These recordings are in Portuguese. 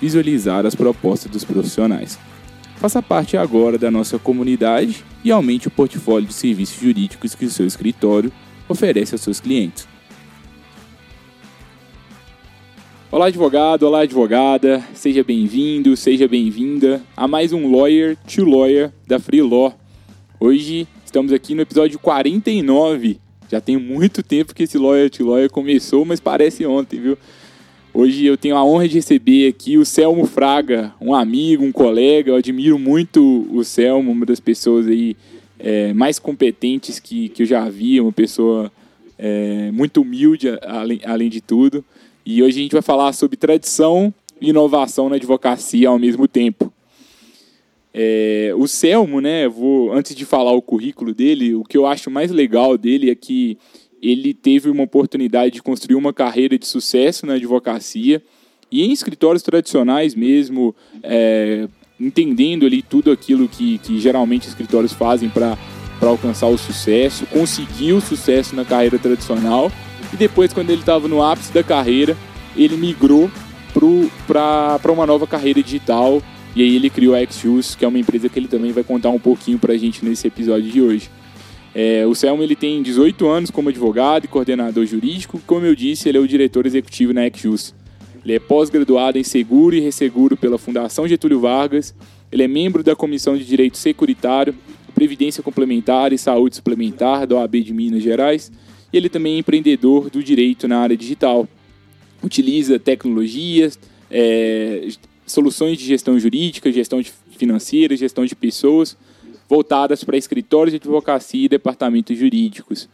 visualizar as propostas dos profissionais. Faça parte agora da nossa comunidade e aumente o portfólio de serviços jurídicos que o seu escritório oferece aos seus clientes. Olá, advogado, olá, advogada, seja bem-vindo, seja bem-vinda a mais um Lawyer to Lawyer da Free Law. Hoje estamos aqui no episódio 49. Já tem muito tempo que esse Lawyer to Lawyer começou, mas parece ontem, viu? Hoje eu tenho a honra de receber aqui o Selmo Fraga, um amigo, um colega. Eu admiro muito o Selmo, uma das pessoas aí é, mais competentes que, que eu já vi, uma pessoa é, muito humilde, além, além de tudo. E hoje a gente vai falar sobre tradição e inovação na advocacia ao mesmo tempo. É, o Selmo, né, vou, antes de falar o currículo dele, o que eu acho mais legal dele é que ele teve uma oportunidade de construir uma carreira de sucesso na advocacia e em escritórios tradicionais mesmo, é, entendendo ali tudo aquilo que, que geralmente escritórios fazem para alcançar o sucesso, conseguiu o sucesso na carreira tradicional e depois, quando ele estava no ápice da carreira, ele migrou para uma nova carreira digital e aí ele criou a Xuse, que é uma empresa que ele também vai contar um pouquinho para a gente nesse episódio de hoje. É, o Selmo ele tem 18 anos como advogado e coordenador jurídico. Como eu disse, ele é o diretor executivo na Exjus. Ele é pós-graduado em seguro e resseguro pela Fundação Getúlio Vargas. Ele é membro da Comissão de Direito Securitário, Previdência Complementar e Saúde Suplementar da OAB de Minas Gerais. E ele também é empreendedor do direito na área digital. Utiliza tecnologias, é, soluções de gestão jurídica, gestão financeira, gestão de pessoas voltadas para escritórios de advocacia e departamentos jurídicos.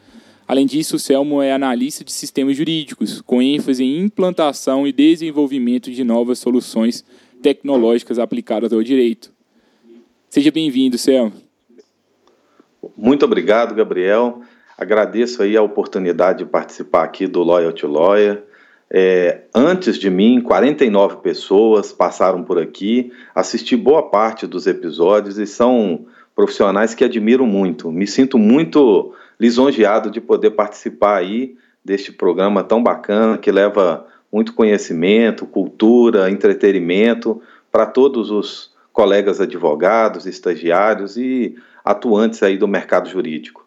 Além disso, o Selmo é analista de sistemas jurídicos, com ênfase em implantação e desenvolvimento de novas soluções tecnológicas aplicadas ao direito. Seja bem-vindo, Selmo. Muito obrigado, Gabriel. Agradeço aí a oportunidade de participar aqui do Lawyer to Lawyer. É, antes de mim, 49 pessoas passaram por aqui, assisti boa parte dos episódios e são profissionais que admiro muito. Me sinto muito lisonjeado de poder participar aí deste programa tão bacana que leva muito conhecimento, cultura, entretenimento para todos os colegas advogados, estagiários e atuantes aí do mercado jurídico.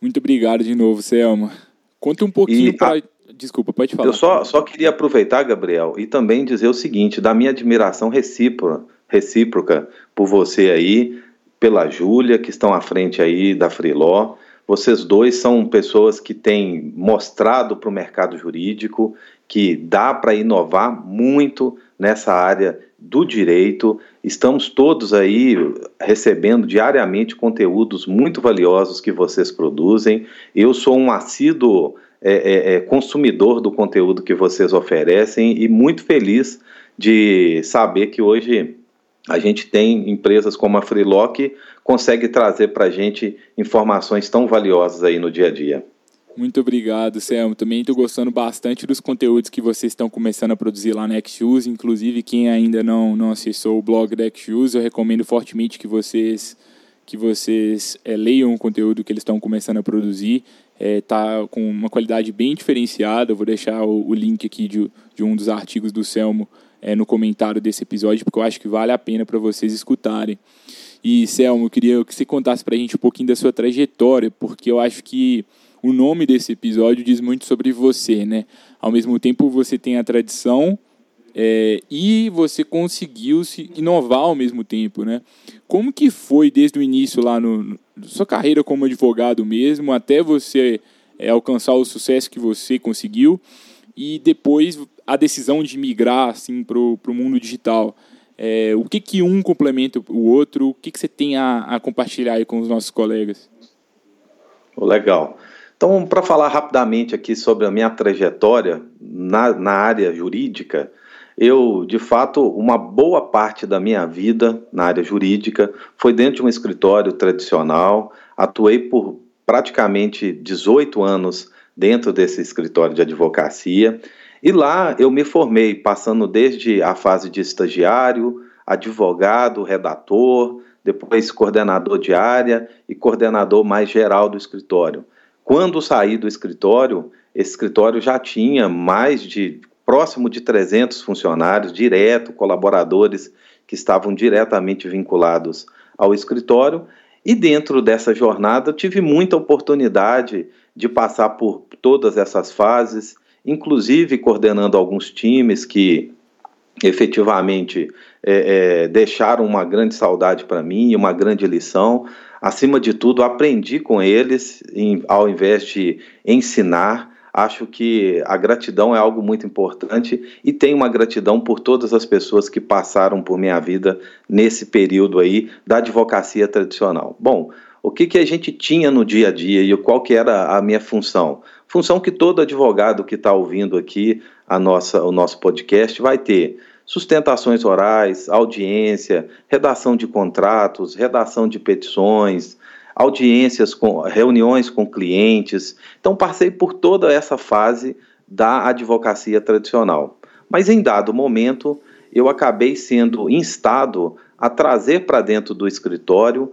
Muito obrigado de novo, Selma. Conta um pouquinho para. Desculpa, pode falar. Eu só, só queria aproveitar, Gabriel, e também dizer o seguinte: da minha admiração recíproca, recíproca por você aí, pela Júlia, que estão à frente aí da Freeló. Vocês dois são pessoas que têm mostrado para o mercado jurídico que dá para inovar muito nessa área do direito. Estamos todos aí recebendo diariamente conteúdos muito valiosos que vocês produzem. Eu sou um assíduo é, é, é consumidor do conteúdo que vocês oferecem e muito feliz de saber que hoje a gente tem empresas como a Freelock que consegue trazer para a gente informações tão valiosas aí no dia a dia. Muito obrigado, Selmo. Também estou gostando bastante dos conteúdos que vocês estão começando a produzir lá na Xuse. Inclusive, quem ainda não, não acessou o blog da Xuse, eu recomendo fortemente que vocês que vocês é, leiam o conteúdo que eles estão começando a produzir. Está é, com uma qualidade bem diferenciada. Eu vou deixar o, o link aqui de, de um dos artigos do Selmo é, no comentário desse episódio, porque eu acho que vale a pena para vocês escutarem. E, Selmo, eu queria que você contasse para a gente um pouquinho da sua trajetória, porque eu acho que o nome desse episódio diz muito sobre você, né? Ao mesmo tempo, você tem a tradição é, e você conseguiu se inovar ao mesmo tempo, né? Como que foi desde o início lá no, no sua carreira como advogado mesmo, até você é, alcançar o sucesso que você conseguiu e depois a decisão de migrar assim para o mundo digital? É, o que, que um complementa o outro? O que, que você tem a, a compartilhar aí com os nossos colegas? Legal. Então, para falar rapidamente aqui sobre a minha trajetória na, na área jurídica, eu, de fato, uma boa parte da minha vida na área jurídica foi dentro de um escritório tradicional. Atuei por praticamente 18 anos dentro desse escritório de advocacia. E lá eu me formei, passando desde a fase de estagiário, advogado, redator, depois coordenador de área e coordenador mais geral do escritório. Quando saí do escritório, esse escritório já tinha mais de próximo de 300 funcionários, direto, colaboradores que estavam diretamente vinculados ao escritório. E dentro dessa jornada, tive muita oportunidade de passar por todas essas fases, inclusive coordenando alguns times que efetivamente é, é, deixaram uma grande saudade para mim e uma grande lição. Acima de tudo, aprendi com eles, em, ao invés de ensinar. Acho que a gratidão é algo muito importante e tenho uma gratidão por todas as pessoas que passaram por minha vida nesse período aí da advocacia tradicional. Bom, o que, que a gente tinha no dia a dia e qual que era a minha função? Função que todo advogado que está ouvindo aqui a nossa, o nosso podcast vai ter sustentações orais, audiência, redação de contratos, redação de petições, audiências com reuniões com clientes. Então passei por toda essa fase da advocacia tradicional. Mas em dado momento, eu acabei sendo instado a trazer para dentro do escritório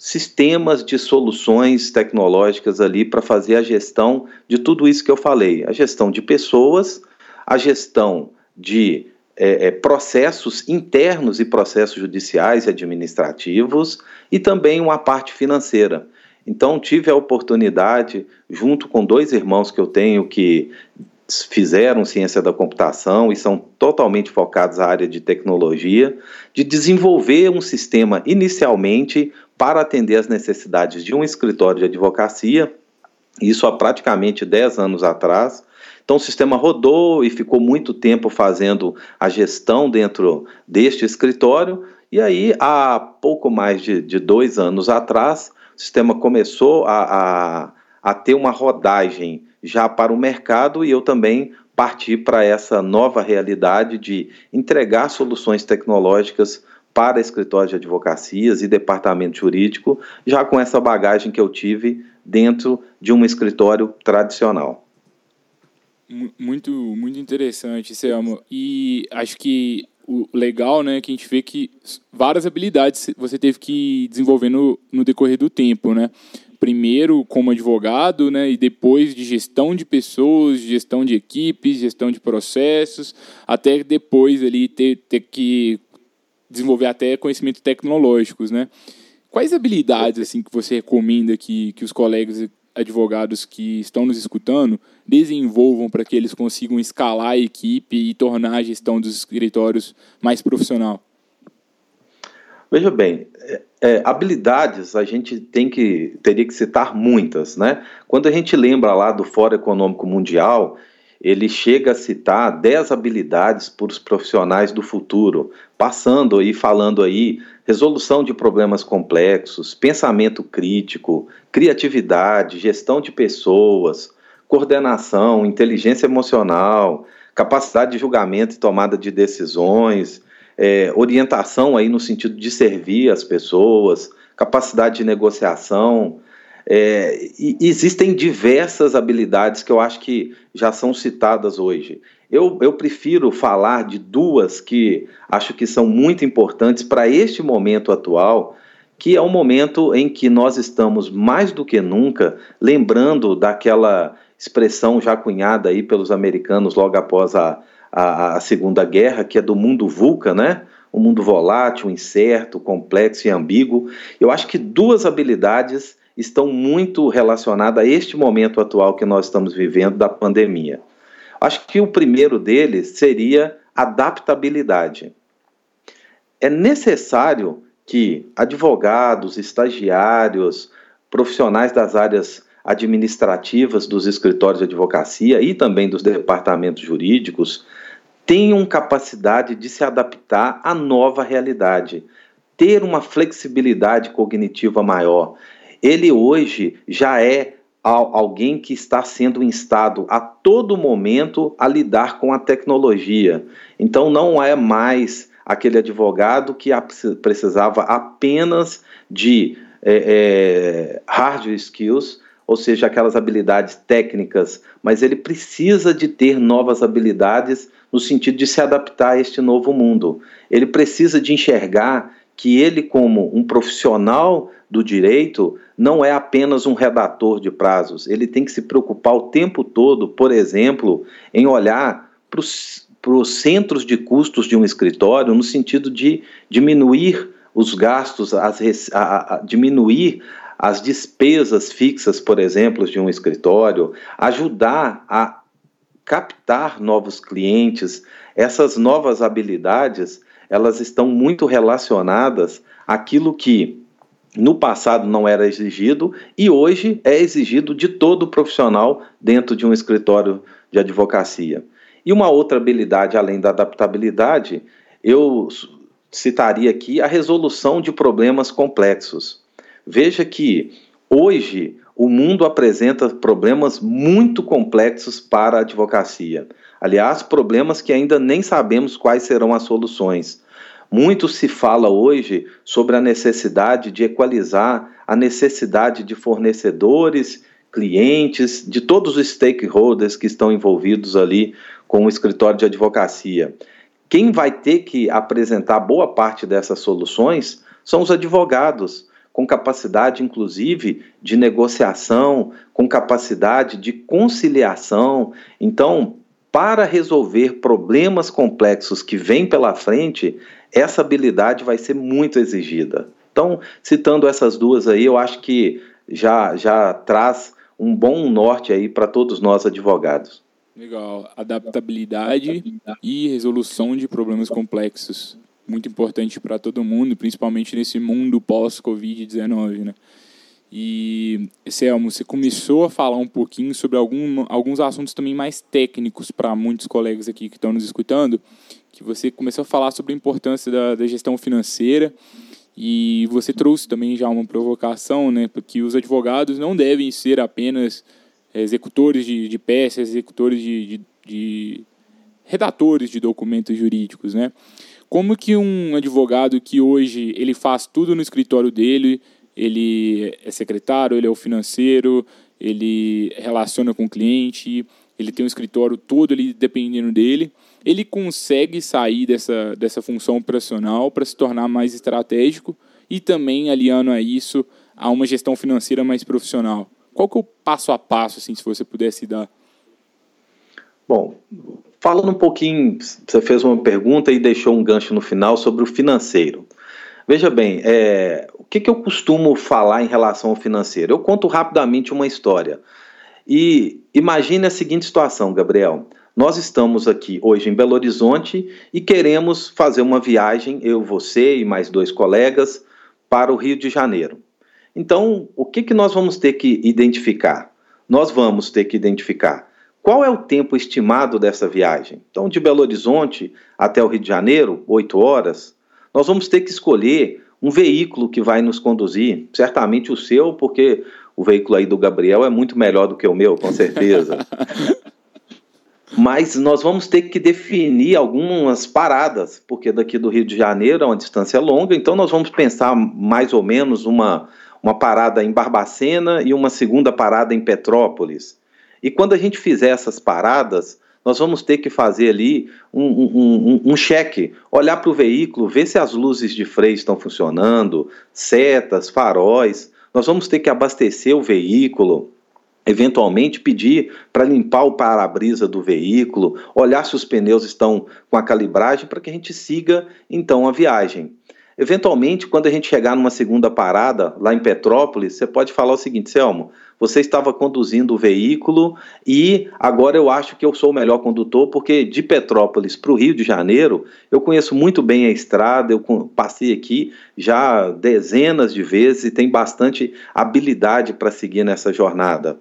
sistemas de soluções tecnológicas ali para fazer a gestão de tudo isso que eu falei, a gestão de pessoas, a gestão de é, é, processos internos e processos judiciais e administrativos e também uma parte financeira. Então, tive a oportunidade, junto com dois irmãos que eu tenho que fizeram ciência da computação e são totalmente focados na área de tecnologia, de desenvolver um sistema inicialmente para atender as necessidades de um escritório de advocacia, isso há praticamente 10 anos atrás, então o sistema rodou e ficou muito tempo fazendo a gestão dentro deste escritório. E aí, há pouco mais de, de dois anos atrás, o sistema começou a, a, a ter uma rodagem já para o mercado e eu também parti para essa nova realidade de entregar soluções tecnológicas para escritórios de advocacias e departamento jurídico, já com essa bagagem que eu tive dentro de um escritório tradicional. Muito, muito interessante, Selma. E acho que o legal, né, que a gente vê que várias habilidades você teve que desenvolver no, no decorrer do tempo, né? Primeiro como advogado, né, e depois de gestão de pessoas, gestão de equipes, gestão de processos, até depois ali ter, ter que desenvolver até conhecimentos tecnológicos, né? Quais habilidades assim que você recomenda que, que os colegas advogados que estão nos escutando desenvolvam para que eles consigam escalar a equipe e tornar a gestão dos escritórios mais profissional? Veja bem, é, é, habilidades a gente tem que teria que citar muitas, né? Quando a gente lembra lá do Fórum Econômico Mundial, ele chega a citar 10 habilidades para os profissionais do futuro, passando e falando aí resolução de problemas complexos, pensamento crítico, criatividade, gestão de pessoas, coordenação, inteligência emocional, capacidade de julgamento e tomada de decisões, é, orientação aí no sentido de servir as pessoas, capacidade de negociação, é, existem diversas habilidades que eu acho que já são citadas hoje. Eu, eu prefiro falar de duas que acho que são muito importantes para este momento atual, que é um momento em que nós estamos mais do que nunca lembrando daquela expressão já cunhada aí pelos americanos logo após a, a, a Segunda Guerra, que é do mundo VUCA, né? Um mundo volátil, incerto, complexo e ambíguo. Eu acho que duas habilidades estão muito relacionadas a este momento atual que nós estamos vivendo da pandemia. Acho que o primeiro deles seria adaptabilidade. É necessário que advogados, estagiários, profissionais das áreas administrativas dos escritórios de advocacia e também dos departamentos jurídicos tenham capacidade de se adaptar à nova realidade, ter uma flexibilidade cognitiva maior. Ele hoje já é alguém que está sendo instado a todo momento a lidar com a tecnologia. Então não é mais aquele advogado que precisava apenas de é, é, hard skills, ou seja, aquelas habilidades técnicas, mas ele precisa de ter novas habilidades no sentido de se adaptar a este novo mundo. Ele precisa de enxergar que ele, como um profissional do direito, não é apenas um redator de prazos. Ele tem que se preocupar o tempo todo, por exemplo, em olhar para os centros de custos de um escritório, no sentido de diminuir os gastos, as, a, a, diminuir as despesas fixas, por exemplo, de um escritório, ajudar a captar novos clientes, essas novas habilidades, elas estão muito relacionadas àquilo que no passado não era exigido e hoje é exigido de todo profissional dentro de um escritório de advocacia. E uma outra habilidade além da adaptabilidade, eu citaria aqui a resolução de problemas complexos. Veja que hoje o mundo apresenta problemas muito complexos para a advocacia. Aliás, problemas que ainda nem sabemos quais serão as soluções. Muito se fala hoje sobre a necessidade de equalizar a necessidade de fornecedores, clientes, de todos os stakeholders que estão envolvidos ali com o escritório de advocacia. Quem vai ter que apresentar boa parte dessas soluções são os advogados com capacidade, inclusive, de negociação, com capacidade de conciliação. Então, para resolver problemas complexos que vêm pela frente, essa habilidade vai ser muito exigida. Então, citando essas duas aí, eu acho que já, já traz um bom norte aí para todos nós advogados. Legal. Adaptabilidade e resolução de problemas complexos muito importante para todo mundo, principalmente nesse mundo pós-Covid-19, né? E, Selmo, você começou a falar um pouquinho sobre algum, alguns assuntos também mais técnicos para muitos colegas aqui que estão nos escutando, que você começou a falar sobre a importância da, da gestão financeira e você trouxe também já uma provocação, né, porque os advogados não devem ser apenas executores de, de peças, executores de, de, de redatores de documentos jurídicos, né? Como que um advogado que hoje ele faz tudo no escritório dele, ele é secretário, ele é o financeiro, ele relaciona com o cliente, ele tem um escritório todo ali dependendo dele, ele consegue sair dessa, dessa função operacional para se tornar mais estratégico e também aliando a isso a uma gestão financeira mais profissional. Qual que é o passo a passo, assim, se você pudesse dar? Bom, Falando um pouquinho, você fez uma pergunta e deixou um gancho no final sobre o financeiro. Veja bem, é, o que, que eu costumo falar em relação ao financeiro? Eu conto rapidamente uma história. E imagine a seguinte situação, Gabriel. Nós estamos aqui hoje em Belo Horizonte e queremos fazer uma viagem, eu, você e mais dois colegas, para o Rio de Janeiro. Então, o que, que nós vamos ter que identificar? Nós vamos ter que identificar qual é o tempo estimado dessa viagem? Então, de Belo Horizonte até o Rio de Janeiro, oito horas, nós vamos ter que escolher um veículo que vai nos conduzir, certamente o seu, porque o veículo aí do Gabriel é muito melhor do que o meu, com certeza. Mas nós vamos ter que definir algumas paradas, porque daqui do Rio de Janeiro é uma distância longa, então nós vamos pensar mais ou menos uma, uma parada em Barbacena e uma segunda parada em Petrópolis. E quando a gente fizer essas paradas, nós vamos ter que fazer ali um, um, um, um cheque, olhar para o veículo, ver se as luzes de freio estão funcionando, setas, faróis. Nós vamos ter que abastecer o veículo, eventualmente pedir para limpar o para-brisa do veículo, olhar se os pneus estão com a calibragem para que a gente siga então a viagem. Eventualmente, quando a gente chegar numa segunda parada, lá em Petrópolis, você pode falar o seguinte, Selmo, você estava conduzindo o veículo e agora eu acho que eu sou o melhor condutor, porque de Petrópolis para o Rio de Janeiro, eu conheço muito bem a estrada, eu passei aqui já dezenas de vezes e tenho bastante habilidade para seguir nessa jornada.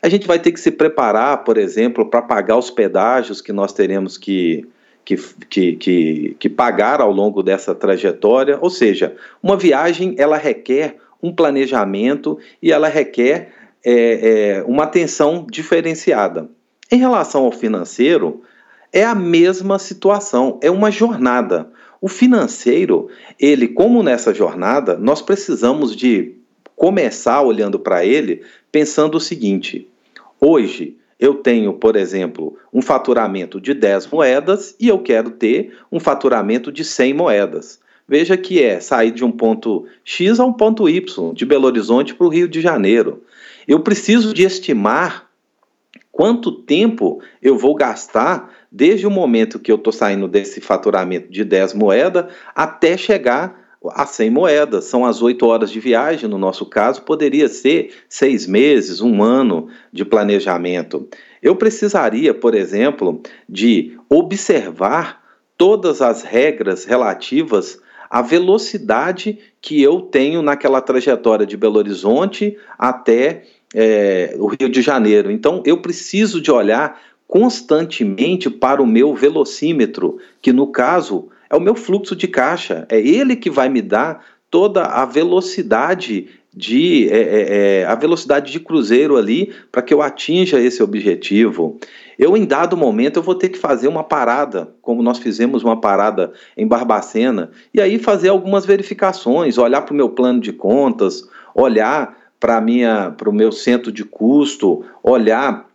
A gente vai ter que se preparar, por exemplo, para pagar os pedágios que nós teremos que que, que, que, que pagar ao longo dessa trajetória. Ou seja, uma viagem ela requer um planejamento e ela requer é, é, uma atenção diferenciada. Em relação ao financeiro, é a mesma situação, é uma jornada. O financeiro, ele, como nessa jornada, nós precisamos de começar olhando para ele pensando o seguinte: hoje eu tenho, por exemplo, um faturamento de 10 moedas e eu quero ter um faturamento de 100 moedas. Veja que é sair de um ponto X a um ponto Y, de Belo Horizonte para o Rio de Janeiro. Eu preciso de estimar quanto tempo eu vou gastar desde o momento que eu estou saindo desse faturamento de 10 moedas até chegar a 100 moedas. São as 8 horas de viagem, no nosso caso, poderia ser seis meses, um ano de planejamento. Eu precisaria, por exemplo, de observar todas as regras relativas à velocidade que eu tenho naquela trajetória de Belo Horizonte até é, o Rio de Janeiro. Então, eu preciso de olhar constantemente para o meu velocímetro, que no caso é o meu fluxo de caixa. É ele que vai me dar toda a velocidade de é, é, é a velocidade de cruzeiro ali para que eu atinja esse objetivo. Eu em dado momento eu vou ter que fazer uma parada, como nós fizemos uma parada em Barbacena, e aí fazer algumas verificações, olhar para o meu plano de contas, olhar para minha para o meu centro de custo, olhar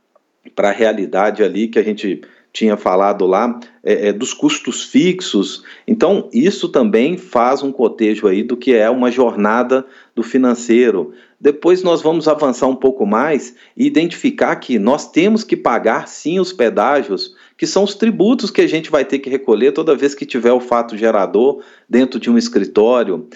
para a realidade ali que a gente tinha falado lá, é, é, dos custos fixos. Então, isso também faz um cotejo aí do que é uma jornada do financeiro. Depois nós vamos avançar um pouco mais e identificar que nós temos que pagar sim os pedágios, que são os tributos que a gente vai ter que recolher toda vez que tiver o fato gerador dentro de um escritório.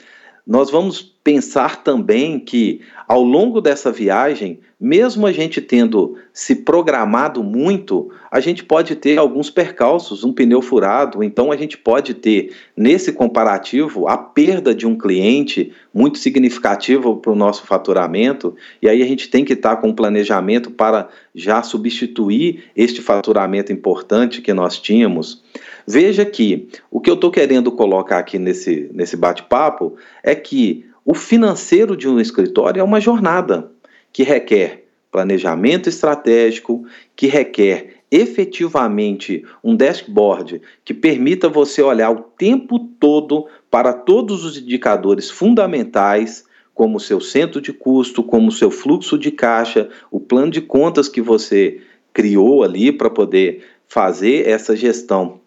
Nós vamos pensar também que ao longo dessa viagem, mesmo a gente tendo se programado muito, a gente pode ter alguns percalços, um pneu furado, então a gente pode ter, nesse comparativo, a perda de um cliente muito significativo para o nosso faturamento, e aí a gente tem que estar com um planejamento para já substituir este faturamento importante que nós tínhamos. Veja que o que eu estou querendo colocar aqui nesse, nesse bate-papo é que o financeiro de um escritório é uma jornada que requer planejamento estratégico, que requer efetivamente um dashboard que permita você olhar o tempo todo para todos os indicadores fundamentais, como o seu centro de custo, como o seu fluxo de caixa, o plano de contas que você criou ali para poder fazer essa gestão.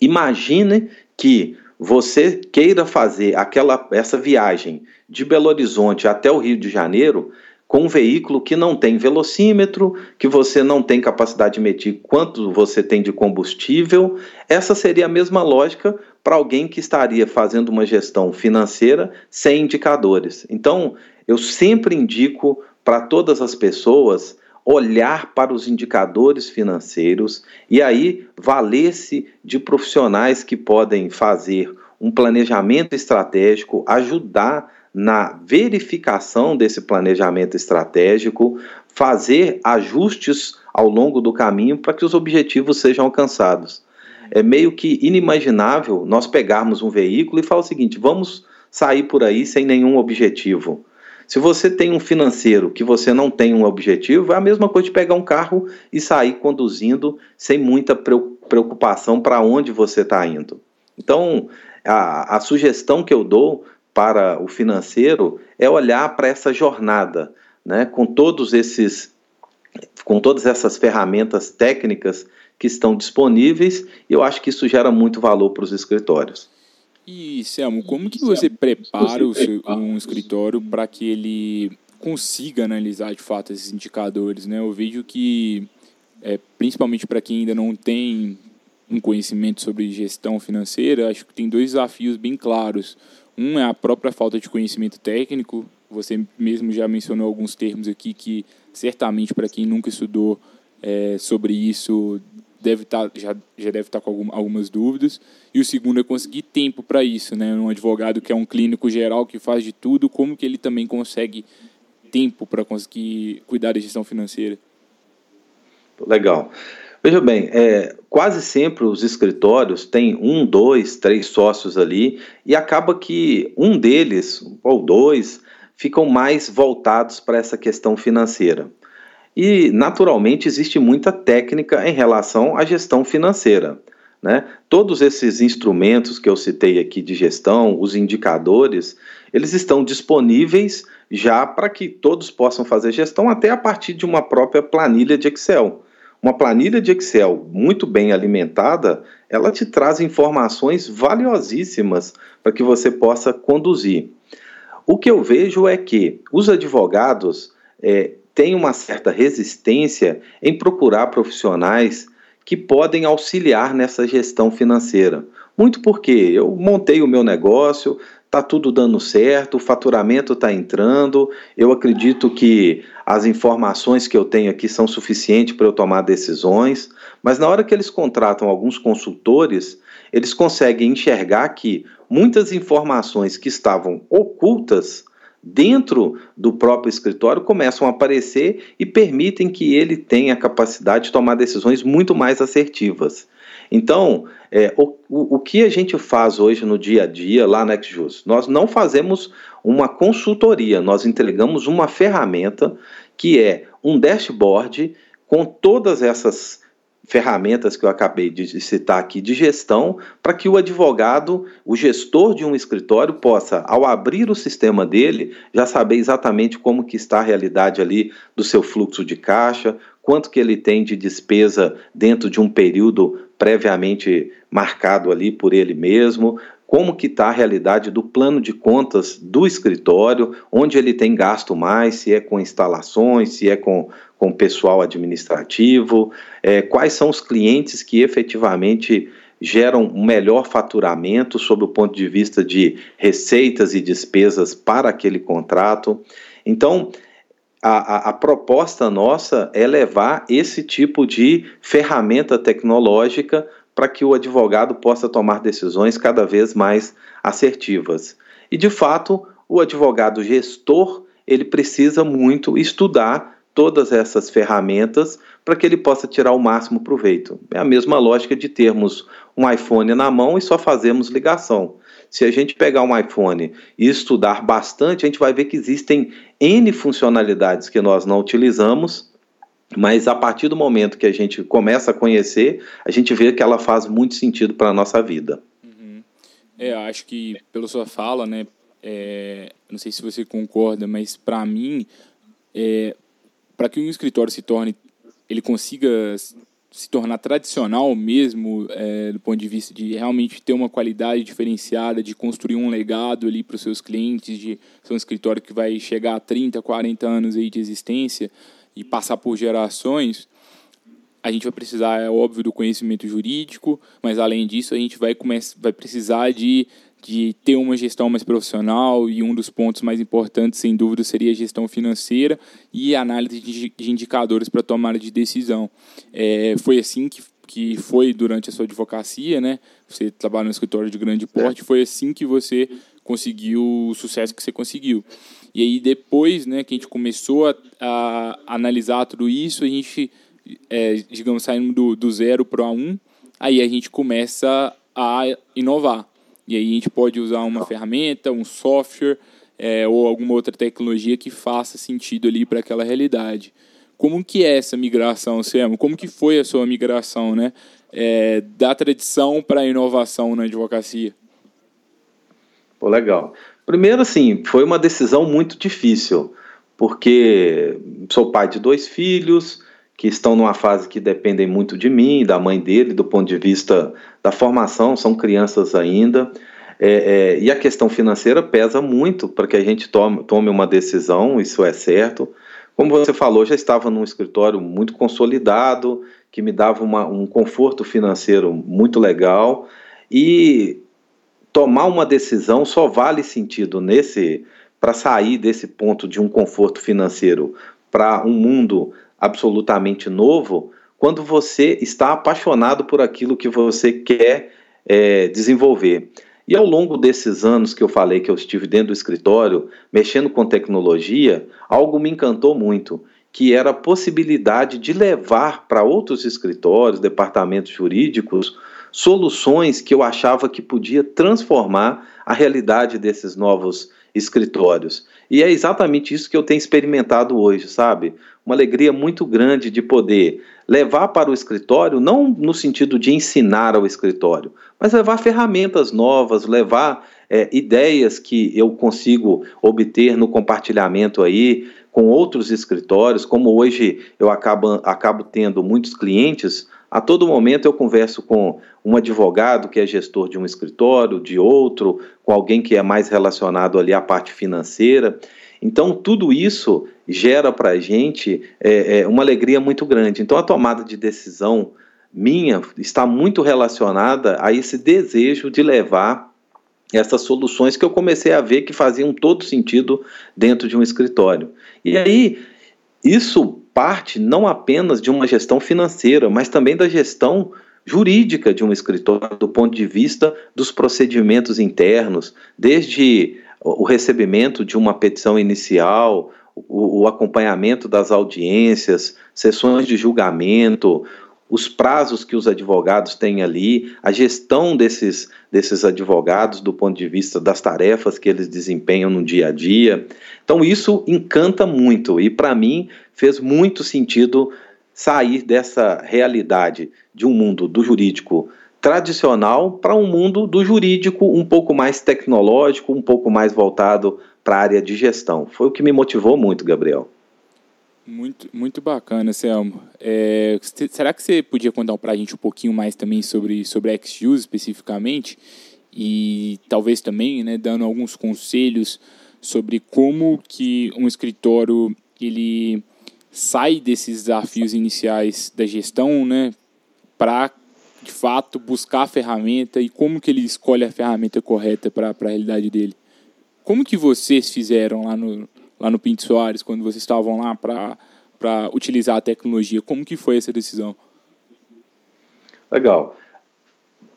Imagine que você queira fazer aquela essa viagem de Belo Horizonte até o Rio de Janeiro com um veículo que não tem velocímetro, que você não tem capacidade de medir quanto você tem de combustível, essa seria a mesma lógica para alguém que estaria fazendo uma gestão financeira sem indicadores. Então, eu sempre indico para todas as pessoas olhar para os indicadores financeiros e aí valer-se de profissionais que podem fazer um planejamento estratégico, ajudar na verificação desse planejamento estratégico, fazer ajustes ao longo do caminho para que os objetivos sejam alcançados. É meio que inimaginável nós pegarmos um veículo e falar o seguinte: vamos sair por aí sem nenhum objetivo. Se você tem um financeiro que você não tem um objetivo, é a mesma coisa de pegar um carro e sair conduzindo sem muita preocupação para onde você está indo. Então, a, a sugestão que eu dou para o financeiro é olhar para essa jornada, né, com todos esses, com todas essas ferramentas técnicas que estão disponíveis, eu acho que isso gera muito valor para os escritórios. E, Selmo, como que você prepara um escritório para que ele consiga analisar de fato esses indicadores? Né? Eu vejo que, é, principalmente para quem ainda não tem um conhecimento sobre gestão financeira, acho que tem dois desafios bem claros. Um é a própria falta de conhecimento técnico. Você mesmo já mencionou alguns termos aqui que certamente para quem nunca estudou é, sobre isso deve estar tá, já, já deve estar tá com algum, algumas dúvidas. E o segundo é conseguir tempo para isso, né? Um advogado que é um clínico geral que faz de tudo, como que ele também consegue tempo para conseguir cuidar da gestão financeira? Legal. Veja bem, é, quase sempre os escritórios têm um, dois, três sócios ali e acaba que um deles ou dois ficam mais voltados para essa questão financeira. E, naturalmente, existe muita técnica em relação à gestão financeira. Né? Todos esses instrumentos que eu citei aqui de gestão, os indicadores, eles estão disponíveis já para que todos possam fazer gestão até a partir de uma própria planilha de Excel. Uma planilha de Excel muito bem alimentada, ela te traz informações valiosíssimas para que você possa conduzir. O que eu vejo é que os advogados é, têm uma certa resistência em procurar profissionais que podem auxiliar nessa gestão financeira. Muito porque eu montei o meu negócio, está tudo dando certo, o faturamento está entrando, eu acredito que as informações que eu tenho aqui são suficientes para eu tomar decisões, mas na hora que eles contratam alguns consultores, eles conseguem enxergar que muitas informações que estavam ocultas dentro do próprio escritório começam a aparecer e permitem que ele tenha a capacidade de tomar decisões muito mais assertivas. Então, é, o, o, que a gente faz hoje no dia a dia lá na XJUS? Nós não fazemos uma consultoria, nós entregamos uma ferramenta que é um dashboard com todas essas ferramentas que eu acabei de citar aqui de gestão, para que o advogado, o gestor de um escritório, possa, ao abrir o sistema dele, já saber exatamente como que está a realidade ali do seu fluxo de caixa, quanto que ele tem de despesa dentro de um período previamente marcado ali por ele mesmo, como que está a realidade do plano de contas do escritório, onde ele tem gasto mais, se é com instalações, se é com, com pessoal administrativo, é, quais são os clientes que efetivamente geram um melhor faturamento sob o ponto de vista de receitas e despesas para aquele contrato. Então, a, a, a, proposta nossa é levar esse tipo de ferramenta tecnológica para que o advogado possa tomar decisões cada vez mais assertivas. E de fato, o advogado gestor, ele precisa muito estudar todas essas ferramentas para que ele possa tirar o máximo proveito. É a mesma lógica de termos um iPhone na mão e só fazemos ligação. Se a gente pegar um iPhone e estudar bastante, a gente vai ver que existem N funcionalidades que nós não utilizamos mas a partir do momento que a gente começa a conhecer, a gente vê que ela faz muito sentido para a nossa vida. Uhum. É, acho que pela sua fala, né, é, não sei se você concorda, mas para mim, é, para que um escritório se torne, ele consiga se tornar tradicional mesmo, é, do ponto de vista de realmente ter uma qualidade diferenciada, de construir um legado ali para os seus clientes, de ser um escritório que vai chegar a 30, 40 anos aí de existência, e passar por gerações, a gente vai precisar, é óbvio, do conhecimento jurídico, mas além disso, a gente vai, começar, vai precisar de, de ter uma gestão mais profissional e um dos pontos mais importantes, sem dúvida, seria a gestão financeira e análise de, de indicadores para tomada de decisão. É, foi assim que, que foi durante a sua advocacia, né? Você trabalha no escritório de grande porte, foi assim que você conseguiu o sucesso que você conseguiu. E aí depois, né, que a gente começou a, a analisar tudo isso, a gente, é, digamos, saindo do, do zero para um, aí a gente começa a inovar. E aí a gente pode usar uma ferramenta, um software é, ou alguma outra tecnologia que faça sentido ali para aquela realidade. Como que é essa migração, Sam? Como que foi a sua migração, né? É, da tradição para a inovação na advocacia? Pô, legal. Primeiro, assim, foi uma decisão muito difícil, porque sou pai de dois filhos que estão numa fase que dependem muito de mim, da mãe dele, do ponto de vista da formação, são crianças ainda. É, é, e a questão financeira pesa muito para que a gente tome, tome uma decisão, isso é certo. Como você falou, já estava num escritório muito consolidado, que me dava uma, um conforto financeiro muito legal e tomar uma decisão só vale sentido nesse para sair desse ponto de um conforto financeiro para um mundo absolutamente novo quando você está apaixonado por aquilo que você quer é, desenvolver. E ao longo desses anos que eu falei que eu estive dentro do escritório, mexendo com tecnologia, algo me encantou muito, que era a possibilidade de levar para outros escritórios, departamentos jurídicos, soluções que eu achava que podia transformar a realidade desses novos escritórios. E é exatamente isso que eu tenho experimentado hoje, sabe? Uma alegria muito grande de poder levar para o escritório, não no sentido de ensinar ao escritório, mas levar ferramentas novas, levar é, ideias que eu consigo obter no compartilhamento aí com outros escritórios, como hoje eu acabo, acabo tendo muitos clientes, a todo momento eu converso com um advogado que é gestor de um escritório, de outro, com alguém que é mais relacionado ali à parte financeira. Então, tudo isso gera para a gente é, é, uma alegria muito grande. Então, a tomada de decisão minha está muito relacionada a esse desejo de levar essas soluções que eu comecei a ver que faziam todo sentido dentro de um escritório. E aí, isso parte não apenas de uma gestão financeira, mas também da gestão jurídica de um escritório, do ponto de vista dos procedimentos internos, desde o recebimento de uma petição inicial, o, acompanhamento das audiências, sessões de julgamento, os prazos que os advogados têm ali, a gestão desses, desses advogados do ponto de vista das tarefas que eles desempenham no dia a dia. Então, isso encanta muito e, para mim, fez muito sentido sair dessa realidade de um mundo do jurídico tradicional para um mundo do jurídico um pouco mais tecnológico, um pouco mais voltado para a área de gestão. Foi o que me motivou muito, Gabriel. Muito, muito bacana, Selmo. É, será que você podia contar para a gente um pouquinho mais também sobre, sobre a XJUS especificamente? E talvez também, né, dando alguns conselhos sobre como que um escritório ele sai desses desafios iniciais da gestão, né, para de fato buscar a ferramenta e como que ele escolhe a ferramenta correta para a realidade dele. Como que vocês fizeram lá no, lá no Pinto Soares, quando vocês estavam lá para utilizar a tecnologia? Como que foi essa decisão? Legal.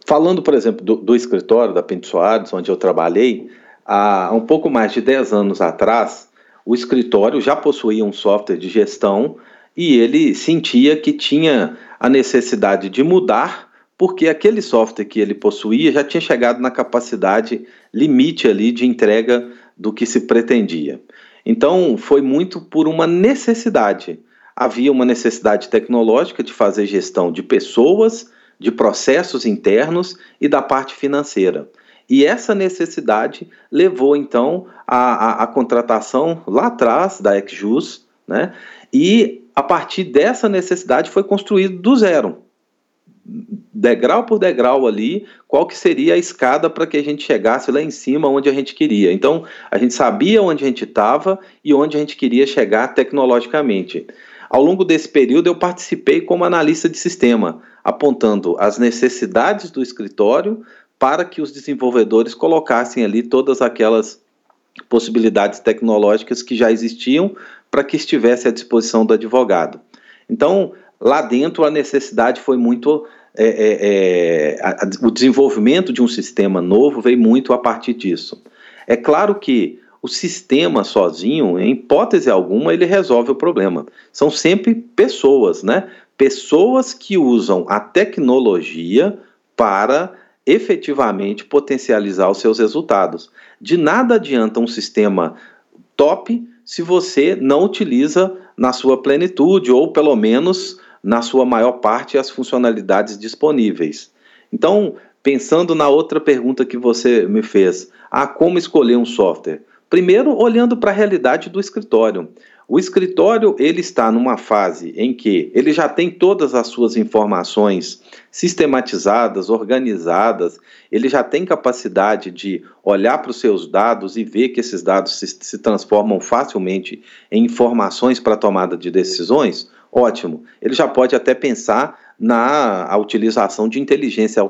Falando, por exemplo, do, do escritório da Pinto Soares, onde eu trabalhei, há um pouco mais de 10 anos atrás, o escritório já possuía um software de gestão e ele sentia que tinha a necessidade de mudar porque aquele software que ele possuía já tinha chegado na capacidade limite ali de entrega do que se pretendia. Então, foi muito por uma necessidade. Havia uma necessidade tecnológica de fazer gestão de pessoas, de processos internos e da parte financeira. E essa necessidade levou então à, contratação lá atrás da XJUS, né? E a partir dessa necessidade foi construído do zero degrau por degrau ali, qual que seria a escada para que a gente chegasse lá em cima onde a gente queria. Então, a gente sabia onde a gente estava e onde a gente queria chegar tecnologicamente. Ao longo desse período, eu participei como analista de sistema, apontando as necessidades do escritório para que os desenvolvedores colocassem ali todas aquelas possibilidades tecnológicas que já existiam para que estivesse à disposição do advogado. Então, lá dentro, a necessidade foi muito é, é, é, a, o desenvolvimento de um sistema novo veio muito a partir disso. É claro que o sistema sozinho, em hipótese alguma, ele resolve o problema. São sempre pessoas, né? Pessoas que usam a tecnologia para efetivamente potencializar os seus resultados. De nada adianta um sistema top se você não utiliza na sua plenitude, ou pelo menos na sua maior parte, as funcionalidades disponíveis. Então, pensando na outra pergunta que você me fez, ah, como escolher um software? Primeiro, olhando para a realidade do escritório. O escritório ele está numa fase em que ele já tem todas as suas informações sistematizadas, organizadas, ele já tem capacidade de olhar para os seus dados e ver que esses dados se, se transformam facilmente em informações para tomada de decisões. Ótimo. Ele já pode até pensar na utilização de inteligência,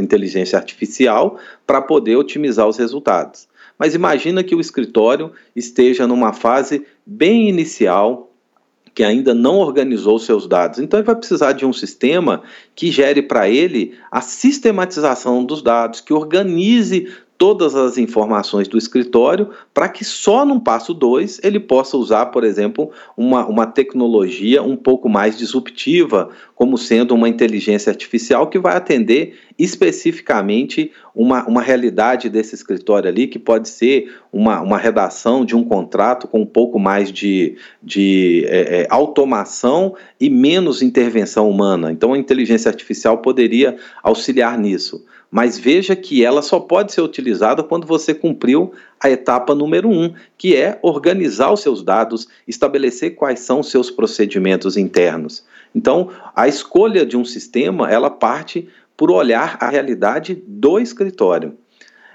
inteligência artificial para poder otimizar os resultados. Mas imagina que o escritório esteja numa fase bem inicial, que ainda não organizou seus dados. Então ele vai precisar de um sistema que gere para ele a sistematização dos dados, que organize todas as informações do escritório para que só no passo 2 ele possa usar, por exemplo, uma, uma tecnologia um pouco mais disruptiva, como sendo uma inteligência artificial que vai atender especificamente uma, uma realidade desse escritório ali, que pode ser uma, uma redação de um contrato com um pouco mais de, de é, é, automação e menos intervenção humana. Então a inteligência artificial poderia auxiliar nisso mas veja que ela só pode ser utilizada quando você cumpriu a etapa número um, que é organizar os seus dados, estabelecer quais são os seus procedimentos internos. Então, a escolha de um sistema, ela parte por olhar a realidade do escritório.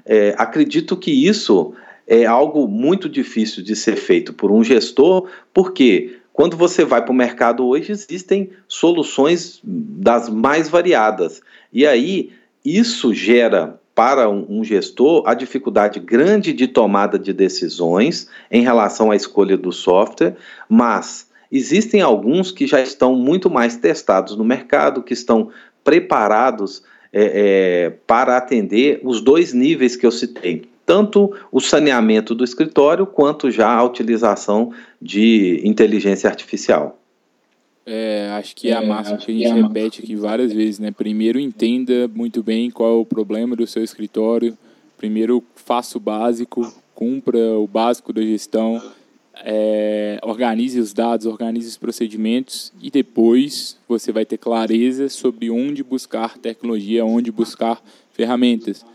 É, acredito que isso é algo muito difícil de ser feito por um gestor, porque quando você vai para o mercado hoje, existem soluções das mais variadas. E aí isso gera para um, gestor a dificuldade grande de tomada de decisões em relação à escolha do software, mas existem alguns que já estão muito mais testados no mercado, que estão preparados é, é, para atender os dois níveis que eu citei. Tanto o saneamento do escritório, quanto já a utilização de inteligência artificial. É, acho que é a é, máxima que a gente repete aqui várias vezes, né? Primeiro entenda muito bem qual é o problema do seu escritório. Primeiro faça o básico, cumpra o básico da gestão, é, organize os dados, organize os procedimentos e depois você vai ter clareza sobre onde buscar tecnologia, onde buscar ferramentas.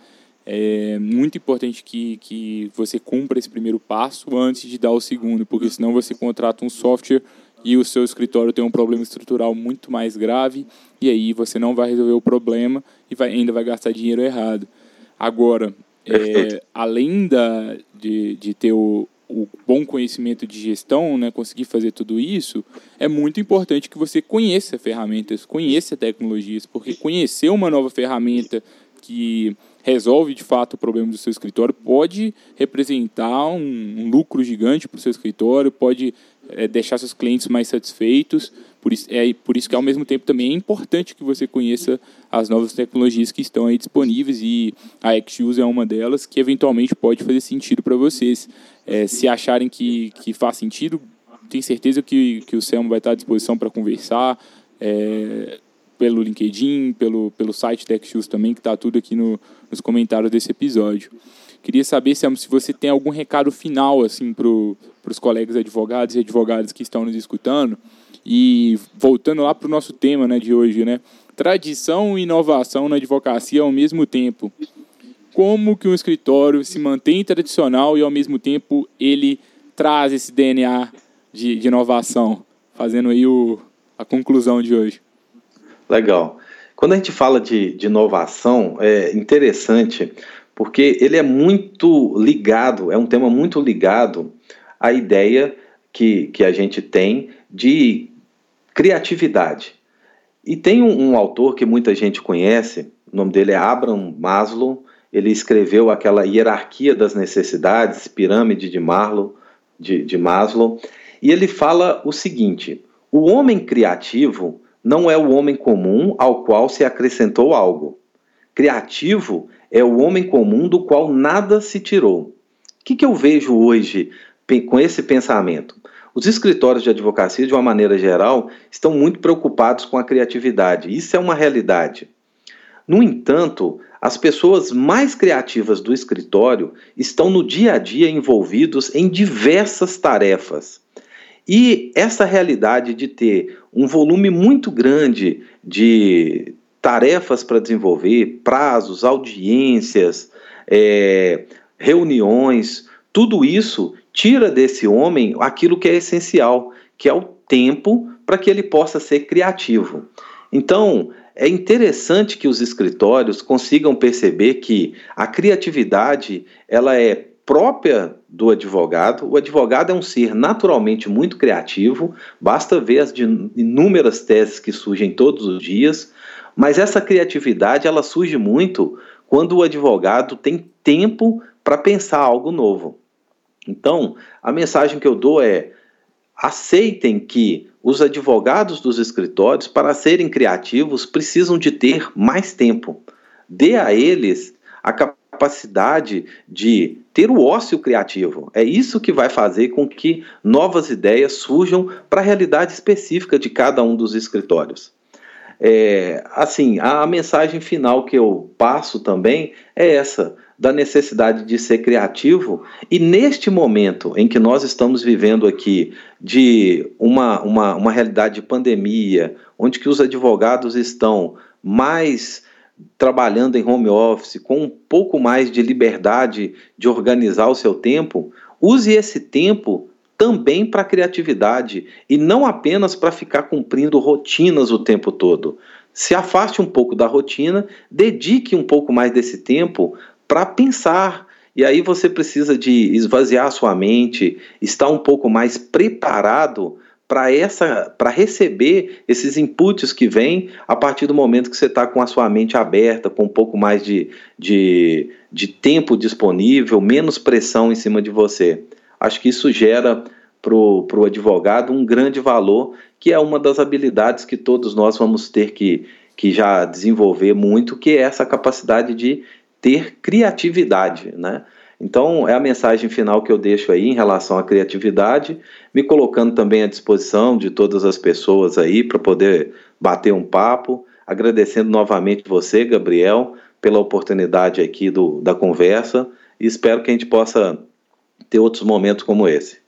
É muito importante que, que você cumpra esse primeiro passo antes de dar o segundo, porque senão você contrata um software e o seu escritório tem um problema estrutural muito mais grave, e aí você não vai resolver o problema e vai, ainda vai gastar dinheiro errado. Agora, é, além da, de, de ter o, o bom conhecimento de gestão, né, conseguir fazer tudo isso, é muito importante que você conheça ferramentas, conheça tecnologias, porque conhecer uma nova ferramenta que resolve de fato o problema do seu escritório pode representar um, um lucro gigante para o seu escritório, pode é, deixar seus clientes mais satisfeitos. Por isso, é por isso que, ao mesmo tempo, também é importante que você conheça as novas tecnologias que estão aí disponíveis e a XUse é uma delas que, eventualmente, pode fazer sentido para vocês. É, se acharem que, que faz sentido, tenho certeza que, que o Selmo vai estar à disposição para conversar. É, pelo LinkedIn, pelo, pelo site da XUse também, que está tudo aqui no, nos comentários desse episódio. Queria saber, Selmo, se você tem algum recado final assim, para os colegas advogados e advogadas que estão nos escutando. E voltando lá para o nosso tema né, de hoje, né? Tradição e inovação na advocacia ao mesmo tempo. Como que um escritório se mantém tradicional e ao mesmo tempo ele traz esse DNA de, de inovação? Fazendo aí o, a conclusão de hoje. Legal. Quando a gente fala de, de inovação, é interessante porque ele é muito ligado, é um tema muito ligado à ideia que, que a gente tem de criatividade. E tem um, um autor que muita gente conhece, o nome dele é Abraham Maslow, ele escreveu aquela hierarquia das necessidades, pirâmide de, de, de Maslow, e ele fala o seguinte: o homem criativo não é o homem comum ao qual se acrescentou algo. Criativo é o homem comum do qual nada se tirou. O que, que eu vejo hoje com esse pensamento? Os escritórios de advocacia, de uma maneira geral, estão muito preocupados com a criatividade. Isso é uma realidade. No entanto, as pessoas mais criativas do escritório estão no dia a dia envolvidos em diversas tarefas. E essa realidade de ter um volume muito grande de tarefas para desenvolver, prazos, audiências, é, reuniões, tudo isso tira desse homem aquilo que é essencial, que é o tempo para que ele possa ser criativo. Então, é interessante que os escritórios consigam perceber que a criatividade ela é própria do advogado. O advogado é um ser naturalmente muito criativo, basta ver as inúmeras teses que surgem todos os dias, mas essa criatividade ela surge muito quando o advogado tem tempo para pensar algo novo. Então, a mensagem que eu dou é: aceitem que os advogados dos escritórios, para serem criativos, precisam de ter mais tempo. Dê a eles a capacidade de ter o ócio criativo. É isso que vai fazer com que novas ideias surjam para a realidade específica de cada um dos escritórios. É, assim, a mensagem final que eu passo também é essa da necessidade de ser criativo. E neste momento em que nós estamos vivendo aqui de uma, uma, uma realidade de pandemia, onde que os advogados estão mais trabalhando em home office, com um pouco mais de liberdade de organizar o seu tempo, use esse tempo também para criatividade e não apenas para ficar cumprindo rotinas o tempo todo. Se afaste um pouco da rotina, dedique um pouco mais desse tempo para pensar. E aí você precisa de esvaziar a sua mente, estar um pouco mais preparado para essa para receber esses inputs que vêm a partir do momento que você está com a sua mente aberta, com um pouco mais de, de, de tempo disponível, menos pressão em cima de você. Acho que isso gera para o advogado um grande valor, que é uma das habilidades que todos nós vamos ter que, que já desenvolver muito, que é essa capacidade de ter criatividade, né? Então, é a mensagem final que eu deixo aí em relação à criatividade, me colocando também à disposição de todas as pessoas aí para poder bater um papo, agradecendo novamente você, Gabriel, pela oportunidade aqui do, da conversa e espero que a gente possa ter outros momentos como esse.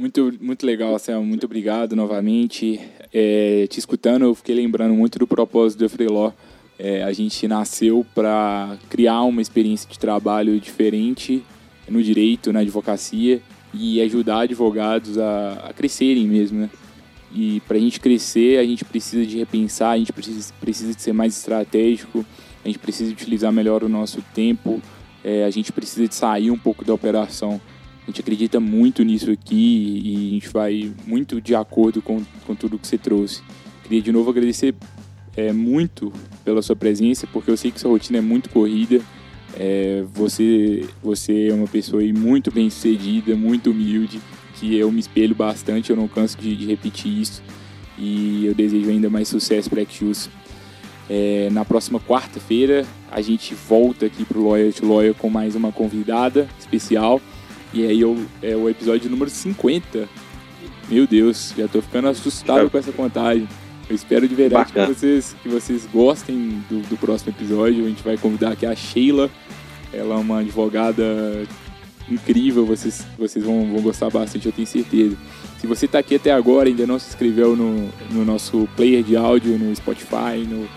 Muito, muito legal, Céu. Muito obrigado novamente. É, te escutando, eu fiquei lembrando muito do propósito do Freeló é, a gente nasceu para criar uma experiência de trabalho diferente no direito, na advocacia e ajudar advogados a, a crescerem mesmo, né? E para a gente crescer, a gente precisa de repensar, a gente precisa, precisa de ser mais estratégico, a gente precisa utilizar melhor o nosso tempo, é, a gente precisa de sair um pouco da operação. Gente acredita muito nisso aqui e a gente vai muito de acordo com, com tudo que você trouxe. Queria de novo agradecer é, muito pela sua presença, porque eu sei que sua rotina é muito corrida. É, você, você é uma pessoa muito bem sucedida, muito humilde, que eu me espelho bastante, eu não canso de, de repetir isso. E eu desejo ainda mais sucesso para Xus. É, na próxima quarta-feira a gente volta aqui para o Lawyer to Lawyer com mais uma convidada especial. E aí eu, é o episódio número 50. Meu Deus, já estou ficando assustado com essa contagem. Eu espero de verdade que vocês, que vocês gostem do, do, próximo episódio. A gente vai convidar aqui a Sheila. Ela é uma advogada incrível, vocês, vocês vão, vão gostar bastante, eu tenho certeza. Se você está aqui até agora e ainda não se inscreveu no, no nosso player de áudio, no Spotify, no,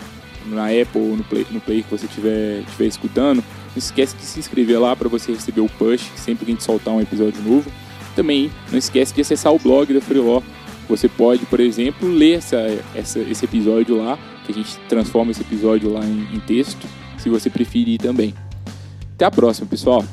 na Apple, no play, no player que você estiver estiver escutando, não esquece de se inscrever lá para você receber o push sempre que a gente soltar um episódio novo. Também não esquece de acessar o blog da Freeló, você pode, por exemplo, ler essa, essa, esse episódio lá, que a gente transforma esse episódio lá em, em texto, se você preferir também. Até a próxima, pessoal!